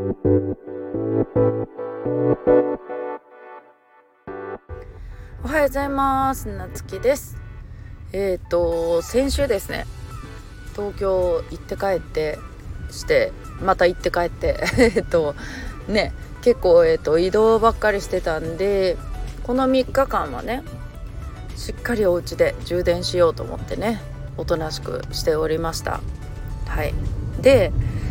おはようございます。なつきです。えっ、ー、と先週ですね東京行って帰ってしてまた行って帰って えっとね結構、えーと、移動ばっかりしてたんでこの3日間はねしっかりお家で充電しようと思ってねおとなしくしておりました。はい。で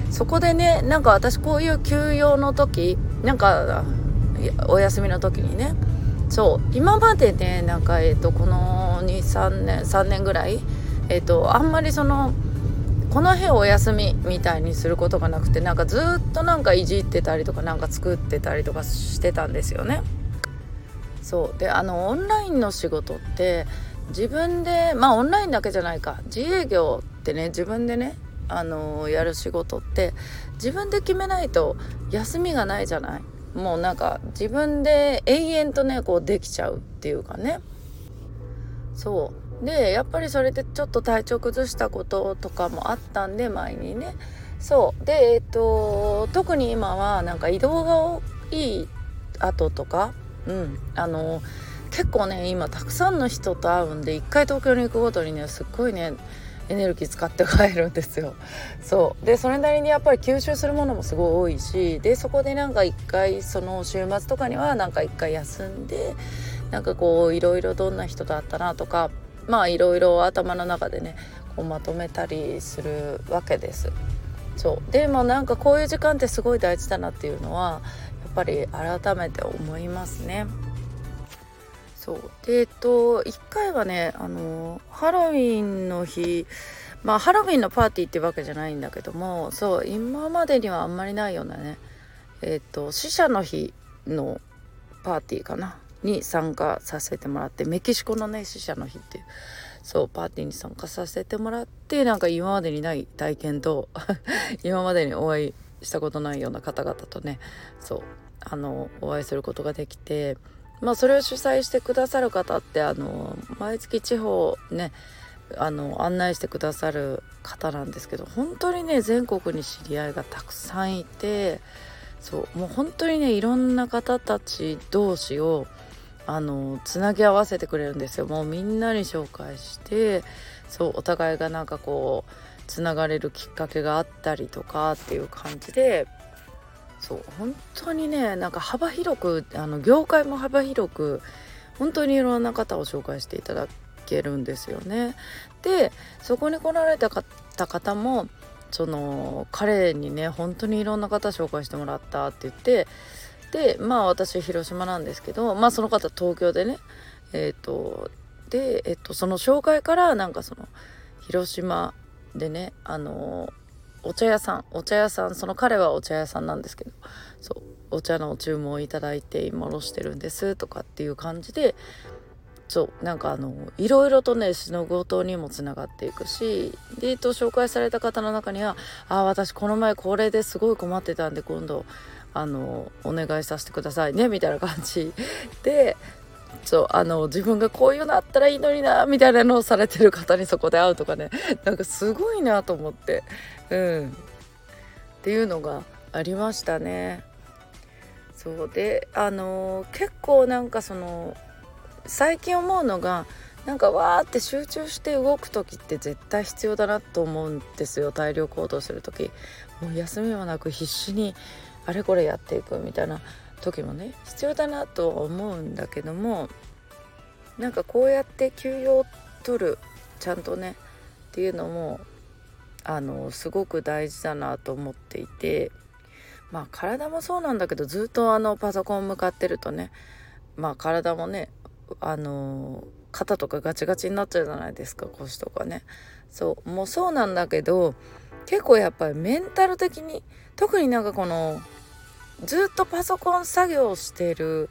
そこでねなんか私こういう休養の時なんかお休みの時にねそう今までねなんかえっ、ー、とこの23年3年ぐらいえっ、ー、とあんまりそのこの日お休みみたいにすることがなくてなんかずっとなんかいじってたりとかなんか作ってたりとかしてたんですよね。そうであのオンラインの仕事って自分でまあオンラインだけじゃないか自営業ってね自分でねあのやる仕事って自分で決めないと休みがないじゃない？もうなんか自分で永遠とねこうできちゃうっていうかね。そう。でやっぱりそれでちょっと体調崩したこととかもあったんで前にね。そう。でえっと特に今はなんか移動が多い後とかうん。あの結構ね今たくさんの人と会うんで一回東京に行くごとにねすっごいねエネルギー使って帰るんですよそうでそれなりにやっぱり吸収するものもすごい多いしでそこでなんか一回その週末とかにはなんか一回休んでなんかこういろいろどんな人と会ったなとかまあいろいろ頭の中でねこうまとめたりするわけです。そうでもなんかこういう時間ってすごい大事だなっていうのはやっぱり改めて思いますね。そう。でえっと1回はねあのハロウィンの日まあハロウィンのパーティーってわけじゃないんだけどもそう今までにはあんまりないようなねえっと死者の日のパーティーかなに参加させてもらってメキシコのね死者の日っていうそうパーティーに参加させてもらってなんか今までにない体験と 今までにお会いしたことないような方々とねそうあのお会いすることができてまあそれを主催してくださる方ってあの毎月地方ねあの案内してくださる方なんですけど本当にね全国に知り合いがたくさんいてそうもう本当にねいろんな方たち同士をあのつなぎ合わせてくれるんですよ。もうみんなに紹介してそうお互いがなんかこうつながれるきっかけがあったりとかっていう感じでそう本当にねなんか幅広くあの業界も幅広く本当にいろんな方を紹介していただけるんですよね。でそこに来られた方もその彼にね本当にいろんな方紹介してもらったって言ってでまあ私広島なんですけどまあその方東京でねえっ、ー、とで、えっと、その紹介からなんかその広島でねあのお茶屋さんお茶屋さんその彼はお茶屋さんなんですけどそうお茶の注文をいただいて今ろしてるんですとかっていう感じでそうなんかあのいろいろとね仕事にもつながっていくしで、えっと、紹介された方の中には「あ私この前これですごい困ってたんで今度あのお願いさせてくださいねみたいな感じでそうあの自分がこういうのあったらいいのになみたいなのをされてる方にそこで会うとかね。なんかすごいなと思って。うん。っていうのがありましたね。そう。であの結構なんかその最近思うのがなんかわーって集中して動く時って絶対必要だなと思うんですよ。大量行動する時。もう休みもなく必死にあれこれやっていくみたいな。時もね必要だなとは思うんだけどもなんかこうやって休養を取るちゃんとねっていうのもあのすごく大事だなと思っていてまあ体もそうなんだけどずっとあのパソコン向かってるとねまあ体もねあの肩とかガチガチになっちゃうじゃないですか腰とかね。そうもうそうなんだけど結構やっぱりメンタル的に特になんかこのずっとパソコン作業してる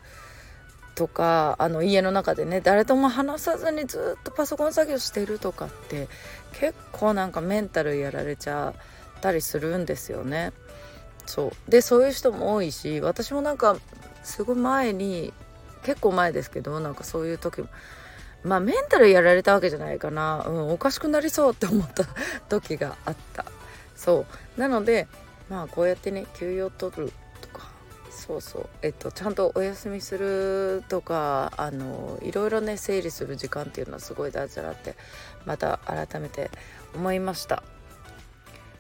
とかあの家の中でね誰とも話さずにずっとパソコン作業してるとかって結構なんかメンタルやられちゃったりするんですよね。そう。でそういう人も多いし私もなんかすごい前に結構前ですけどなんかそういう時もまあメンタルやられたわけじゃないかな、うん、おかしくなりそうって思った時があった。そう。なのでまあこうやってね休養取るそうそう。えっとちゃんとお休みするとかあのいろいろね整理する時間っていうのはすごい大事だなってまた改めて思いました。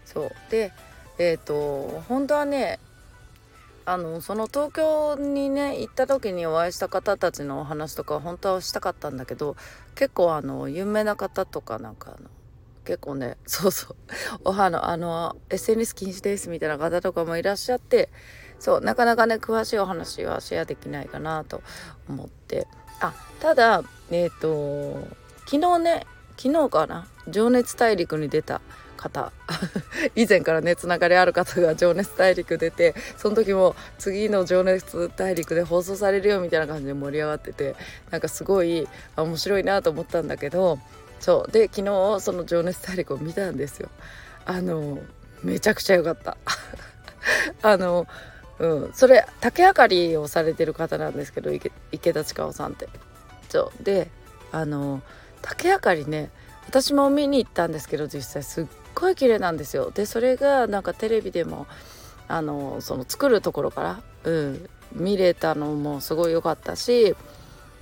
そう。でえっ、と本当はねあのその東京にね行った時にお会いした方たちのお話とか本当はしたかったんだけど結構あの有名な方とかなんかあの結構ねそうそう。おはのあの SNS 禁止ですみたいな方とかもいらっしゃってそうなかなかね詳しいお話はシェアできないかなと思って。あただえっ、ー、と昨日ね昨日かな「情熱大陸」に出た方。以前からねつながりある方が「情熱大陸」出てその時も次の「情熱大陸」で放送されるよみたいな感じで盛り上がっててなんかすごい面白いなと思ったんだけどそうで昨日その「情熱大陸」を見たんですよ。あのめちゃくちゃ良かった。あのうん。それ竹あかりをされてる方なんですけど池田千佳さんって。そう。であの竹あかりね私も見に行ったんですけど実際すっごい綺麗なんですよ。でそれがなんかテレビでもあのその作るところから、うん、見れたのもすごい良かったし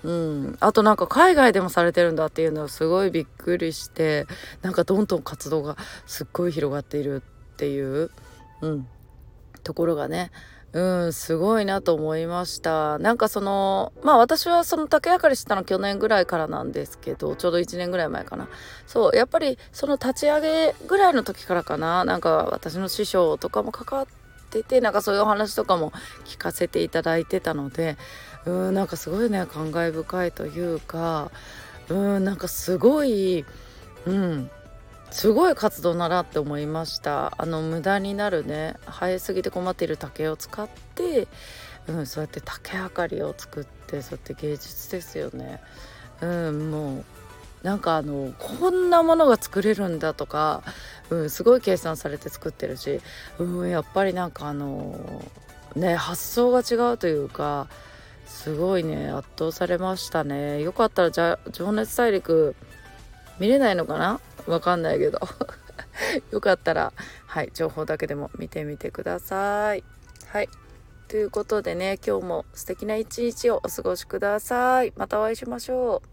うん、あとなんか海外でもされてるんだっていうのをすごいびっくりしてなんかどんどん活動がすっごい広がっているっていう、うん、ところがねうんすごいなと思いました。なんかそのまあ私はその竹あかりしたの去年ぐらいからなんですけどちょうど1年ぐらい前かな。そうやっぱりその立ち上げぐらいの時からかな。なんか私の師匠とかも関わっててなんかそういうお話とかも聞かせていただいてたのでうんなんかすごいね感慨深いというかうんなんかすごいうんすごい活動だなって思いました。あの無駄になるね。生えすぎて困っている竹を使って、うん、そうやって竹あかりを作ってそうやって芸術ですよね。うんもうなんかあのこんなものが作れるんだとか、うん、すごい計算されて作ってるし、うん、やっぱりなんかあのね発想が違うというかすごいね圧倒されましたね。よかったらじゃ「情熱大陸」見れないのかな？わかんないけど。よかったらはい情報だけでも見てみてください。はい。ということでね今日も素敵な一日をお過ごしください。またお会いしましょう。